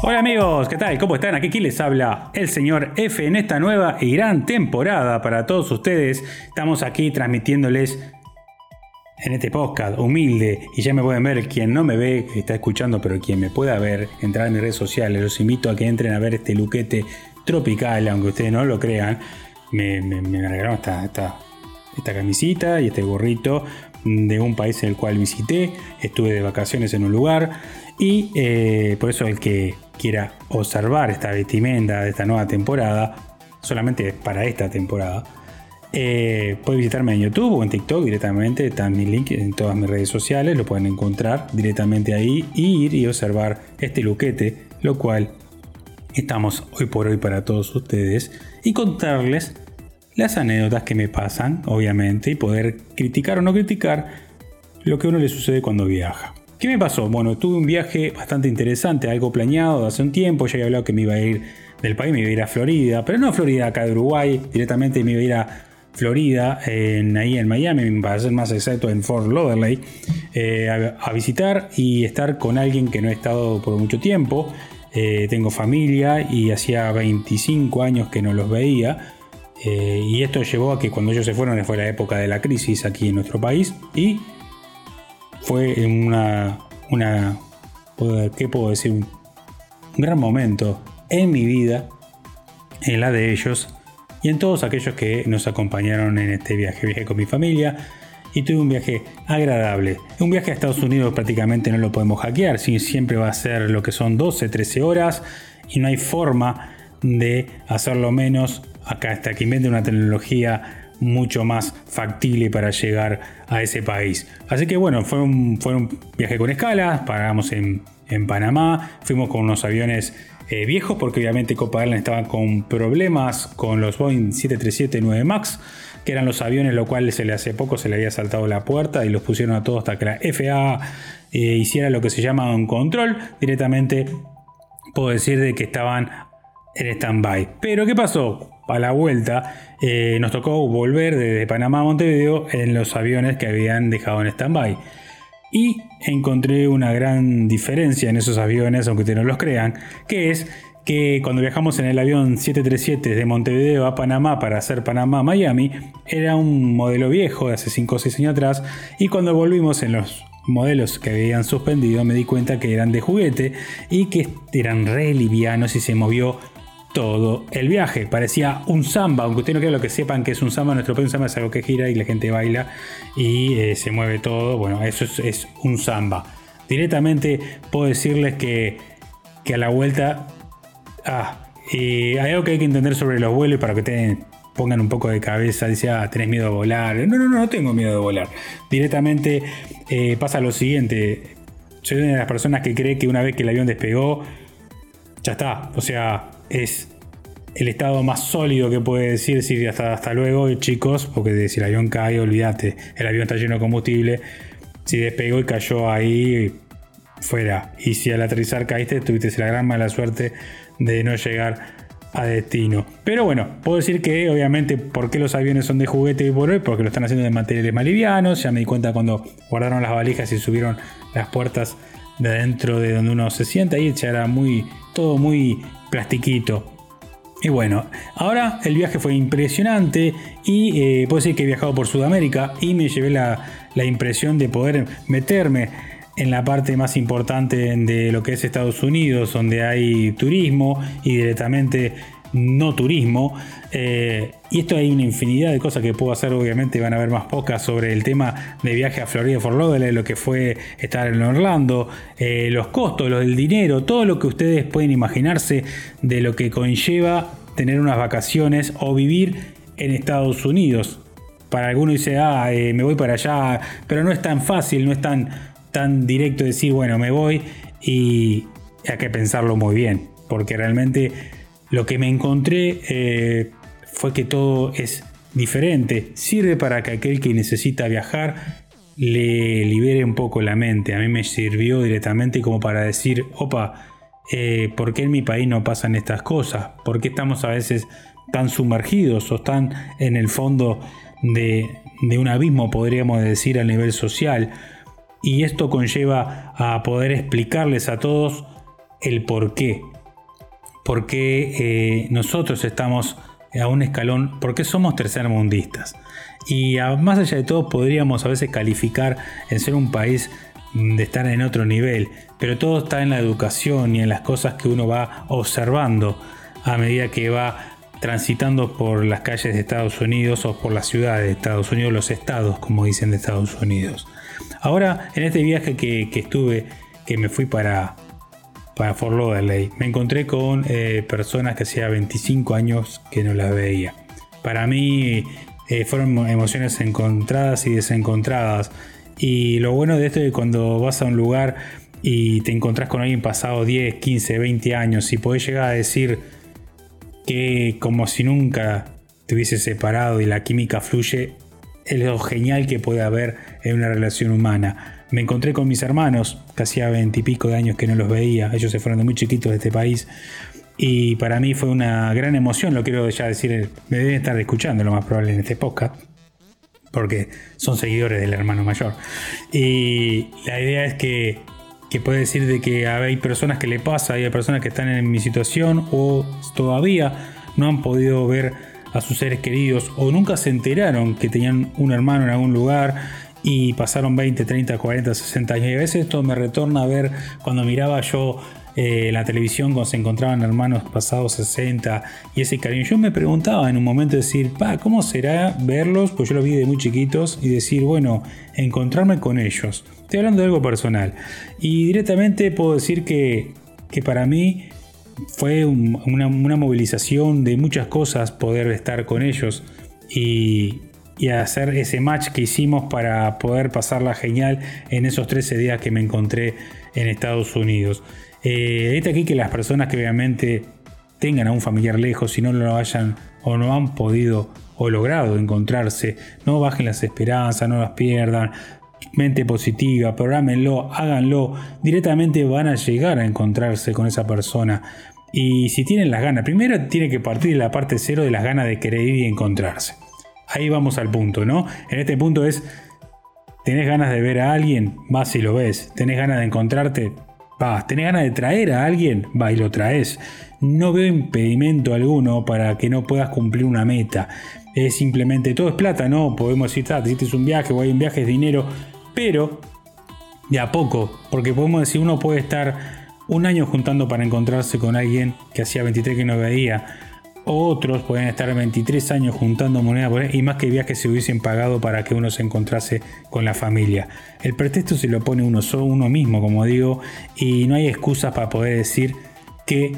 Hola amigos, ¿qué tal? ¿Cómo están? Aquí, les habla el señor F en esta nueva y gran temporada para todos ustedes. Estamos aquí transmitiéndoles en este podcast humilde y ya me pueden ver quien no me ve, está escuchando, pero quien me pueda ver, entrar en mis redes sociales. Los invito a que entren a ver este luquete tropical, aunque ustedes no lo crean. Me, me, me regalaron esta, esta, esta camisita y este gorrito de un país en el cual visité. Estuve de vacaciones en un lugar y eh, por eso el que quiera observar esta vestimenta de esta nueva temporada, solamente para esta temporada, eh, puede visitarme en YouTube o en TikTok directamente. Están mis links en todas mis redes sociales, lo pueden encontrar directamente ahí y ir y observar este luquete, lo cual estamos hoy por hoy para todos ustedes y contarles las anécdotas que me pasan, obviamente, y poder criticar o no criticar lo que a uno le sucede cuando viaja. ¿Qué me pasó? Bueno, tuve un viaje bastante interesante, algo planeado hace un tiempo. Ya había hablado que me iba a ir del país, me iba a ir a Florida, pero no a Florida acá de Uruguay, directamente me iba a ir a Florida, en, ahí en Miami, para ser más exacto, en Fort Lauderdale, eh, a, visitar y estar con alguien que no he estado por mucho tiempo. Eh, tengo familia y hacía 25 años que no los veía. Eh, y esto llevó a que cuando ellos se fueron fue la época de la crisis aquí en nuestro país y fue una, una ¿qué puedo decir? Un gran momento en mi vida, en la de ellos y en todos aquellos que nos acompañaron en este viaje. Viajé con mi familia y tuve un viaje agradable. Un viaje a Estados Unidos prácticamente no lo podemos hackear, siempre va a ser lo que son 12, 13 horas y no hay forma de hacerlo menos acá hasta que invente una tecnología mucho más factible para llegar a ese país. Así que bueno, fue un, fue un viaje con escalas, paramos en, Panamá, fuimos con unos aviones eh, viejos porque obviamente Copa Airlines estaba con problemas con los Boeing 737-9 MAX, que eran los aviones lo cual se le hace poco se le había saltado la puerta y los pusieron a todos hasta que la FAA eh, hiciera lo que se llama un control. Directamente puedo decir de que estaban en stand-by. Pero ¿qué pasó? A la vuelta eh, nos tocó volver desde Panamá a Montevideo en los aviones que habían dejado en stand-by. Y encontré una gran diferencia en esos aviones, aunque ustedes no los crean, que es que cuando viajamos en el avión 737 de Montevideo a Panamá para hacer Panamá-Miami, era un modelo viejo de hace 5 o 6 años atrás, y cuando volvimos en los modelos que habían suspendido me di cuenta que eran de juguete y que eran re livianos y se movió todo el viaje. Parecía un samba, aunque ustedes no quiera lo que sepan que es un samba, nuestro país un samba es algo que gira y la gente baila y eh, se mueve todo. Bueno, eso es, un samba. Directamente puedo decirles que, que a la vuelta... Ah, hay algo que hay que entender sobre los vuelos para que te pongan un poco de cabeza. Dice, ah, tenés miedo de volar. No, no, no, no tengo miedo de volar. Directamente eh, pasa lo siguiente. Soy una de las personas que cree que una vez que el avión despegó, ya está. O sea, es el estado más sólido que puede decir, decir hasta, hasta luego, chicos, porque si el avión cae, olvídate, el avión está lleno de combustible, si despegó y cayó ahí, fuera. Y si al aterrizar caíste, tuviste la gran mala suerte de no llegar a destino. Pero bueno, puedo decir que obviamente, ¿por qué los aviones son de juguete y por hoy? Porque lo están haciendo de materiales más livianos. Ya me di cuenta cuando guardaron las valijas y subieron las puertas de adentro de donde uno se sienta. Ahí ya era muy, todo muy plastiquito. Y bueno, ahora el viaje fue impresionante y eh, puedo decir que he viajado por Sudamérica y me llevé la, la, impresión de poder meterme en la parte más importante de lo que es Estados Unidos, donde hay turismo y directamente no turismo. Eh, y esto hay una infinidad de cosas que puedo hacer, obviamente van a haber más pocas sobre el tema de viaje a Florida for Lauderdale, lo que fue estar en Orlando, eh, los costos, lo del dinero, todo lo que ustedes pueden imaginarse de lo que conlleva tener unas vacaciones o vivir en Estados Unidos. Para algunos dice, ah, eh, me voy para allá, pero no es tan fácil, no es tan, tan directo decir, bueno, me voy y hay que pensarlo muy bien, porque realmente lo que me encontré eh, fue que todo es diferente. Sirve para que aquel que necesita viajar le libere un poco la mente. A mí me sirvió directamente como para decir, opa, eh, ¿por qué en mi país no pasan estas cosas? ¿Por qué estamos a veces tan sumergidos o tan en el fondo de, de un abismo, podríamos decir, a nivel social? Y esto conlleva a poder explicarles a todos el por qué. Por qué eh, nosotros estamos a un escalón, por qué somos tercermundistas. Y más allá de todo podríamos a veces calificar en ser un país mm, de estar en otro nivel, pero todo está en la educación y en las cosas que uno va observando a medida que va transitando por las calles de Estados Unidos o por las ciudades de Estados Unidos, los estados, como dicen de Estados Unidos. Ahora, en este viaje que, estuve, que me fui para, para Fort Lauderdale, me encontré con eh, personas que hacía 25 años que no las veía. Para mí eh, fueron emociones encontradas y desencontradas. Y lo bueno de esto es que cuando vas a un lugar y te encontrás con alguien pasado 10, 15, 20 años y podés llegar a decir, que como si nunca te hubiese separado y la química fluye, es lo genial que puede haber en una relación humana. Me encontré con mis hermanos, que hacía veintipico de años que no los veía, ellos se fueron de muy chiquitos de este país, y para mí fue una gran emoción, lo quiero ya decir, me deben estar escuchando lo más probable en este podcast, porque son seguidores del hermano mayor. Y la idea es que que puede decir de que hay personas que le pasa, hay personas que están en mi situación o todavía no han podido ver a sus seres queridos o nunca se enteraron que tenían un hermano en algún lugar y pasaron 20, 30, 40, 60 años. Y a veces esto me retorna a ver cuando miraba yo eh, la televisión cuando se encontraban hermanos pasados 60 y ese cariño. Yo me preguntaba en un momento decir, pa, ¿cómo será verlos? Pues yo los vi de muy chiquitos y decir, bueno, encontrarme con ellos. Estoy hablando de algo personal. Y directamente puedo decir que, que para mí fue una, movilización de muchas cosas poder estar con ellos y, hacer ese match que hicimos para poder pasarla genial en esos 13 días que me encontré en Estados Unidos. Eh, aquí que las personas que obviamente tengan a un familiar lejos y no lo hayan o no han podido o logrado encontrarse, no bajen las esperanzas, no las pierdan, mente positiva, programenlo, háganlo, directamente van a llegar a encontrarse con esa persona. Y si tienen las ganas, primero tiene que partir de la parte cero de las ganas de querer ir y encontrarse. Ahí vamos al punto, ¿no? En este punto es, tenés ganas de ver a alguien, vas y lo ves. Tenés ganas de encontrarte, vas. Tenés ganas de traer a alguien, va y lo traes. No veo impedimento alguno para que no puedas cumplir una meta. Es simplemente, todo es plata, ¿no? Podemos decir, ah, te un viaje o hay un viaje, es dinero. Pero, de a poco, porque podemos decir, uno puede estar un año juntando para encontrarse con alguien que hacía 23 que no veía otros pueden estar 23 años juntando monedas y más que viajes se hubiesen pagado para que uno se encontrase con la familia. El pretexto se lo pone uno solo, uno mismo, como digo, y no hay excusas para poder decir que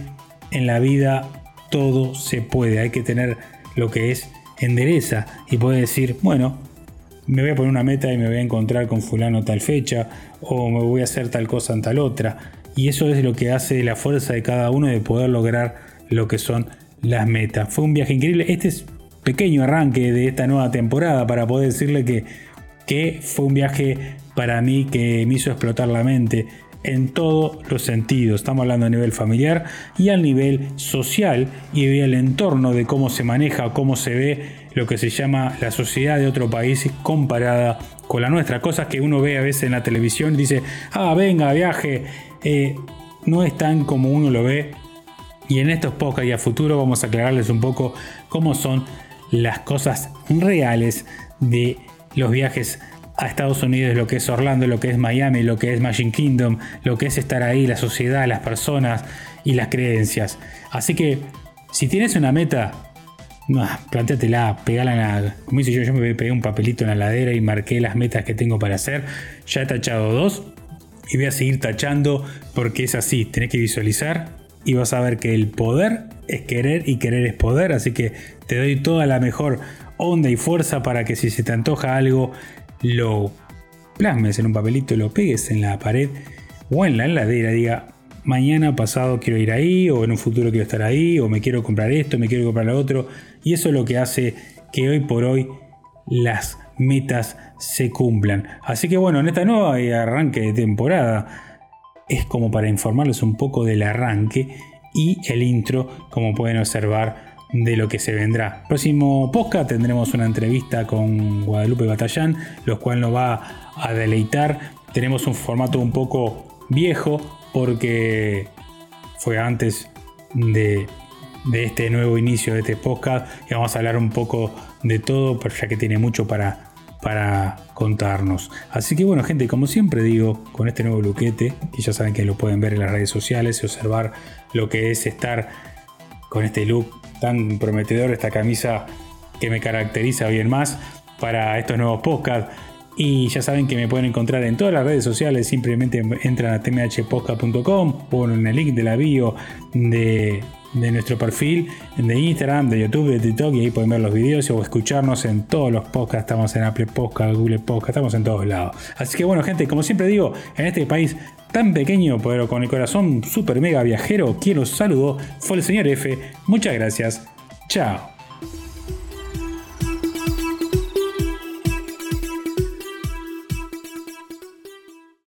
en la vida todo se puede. Hay que tener lo que es endereza y poder decir, bueno, me voy a poner una meta y me voy a encontrar con fulano tal fecha o me voy a hacer tal cosa en tal otra. Y eso es lo que hace la fuerza de cada uno de poder lograr lo que son las metas. Fue un viaje increíble. Este es pequeño arranque de esta nueva temporada para poder decirle que, que fue un viaje para mí que me hizo explotar la mente en todos los sentidos. Estamos hablando a nivel familiar y a nivel social y el entorno de cómo se maneja, cómo se ve lo que se llama la sociedad de otro país comparada con la nuestra. Cosas que uno ve a veces en la televisión y dice, ah, venga, viaje. Eh, no es tan como uno lo ve y en estos podcasts y a futuro vamos a aclararles un poco cómo son las cosas reales de los viajes a Estados Unidos, lo que es Orlando, lo que es Miami, lo que es Magic Kingdom, lo que es estar ahí, la sociedad, las personas y las creencias. Así que si tienes una meta, plantéatela, pegala en la. Como hice yo, yo me pegué un papelito en la ladera y marqué las metas que tengo para hacer. Ya he tachado dos y voy a seguir tachando porque es así. Tenés que visualizar, y vas a ver que el poder es querer y querer es poder, así que te doy toda la mejor onda y fuerza para que si se te antoja algo, lo plasmes en un papelito, lo pegues en la pared o en la heladera, diga, mañana pasado quiero ir ahí, o en un futuro quiero estar ahí, o me quiero comprar esto, me quiero comprar lo otro, y eso es lo que hace que hoy por hoy las metas se cumplan. Así que bueno, en esta nueva arranque de temporada, es como para informarles un poco del arranque y el intro, como pueden observar, de lo que se vendrá. Próximo podcast tendremos una entrevista con Guadalupe Batallán, lo cual nos va a deleitar. Tenemos un formato un poco viejo porque fue antes de, este nuevo inicio de este podcast y vamos a hablar un poco de todo, pero ya que tiene mucho para, para contarnos. Así que bueno, gente, como siempre digo, con este nuevo luquete, que ya saben que lo pueden ver en las redes sociales y observar lo que es estar con este look tan prometedor, esta camisa que me caracteriza bien más para estos nuevos podcasts. Y ya saben que me pueden encontrar en todas las redes sociales, simplemente entran a tmhpodcast.com, ponen el link de la bio de, nuestro perfil de Instagram, de YouTube, de TikTok y ahí pueden ver los videos o escucharnos en todos los podcasts. Estamos en Apple Podcast, Google Podcast, estamos en todos lados. Así que bueno, gente, como siempre digo, en este país tan pequeño pero con el corazón super mega viajero, quien los saludó fue el señor F. Muchas gracias. Chao.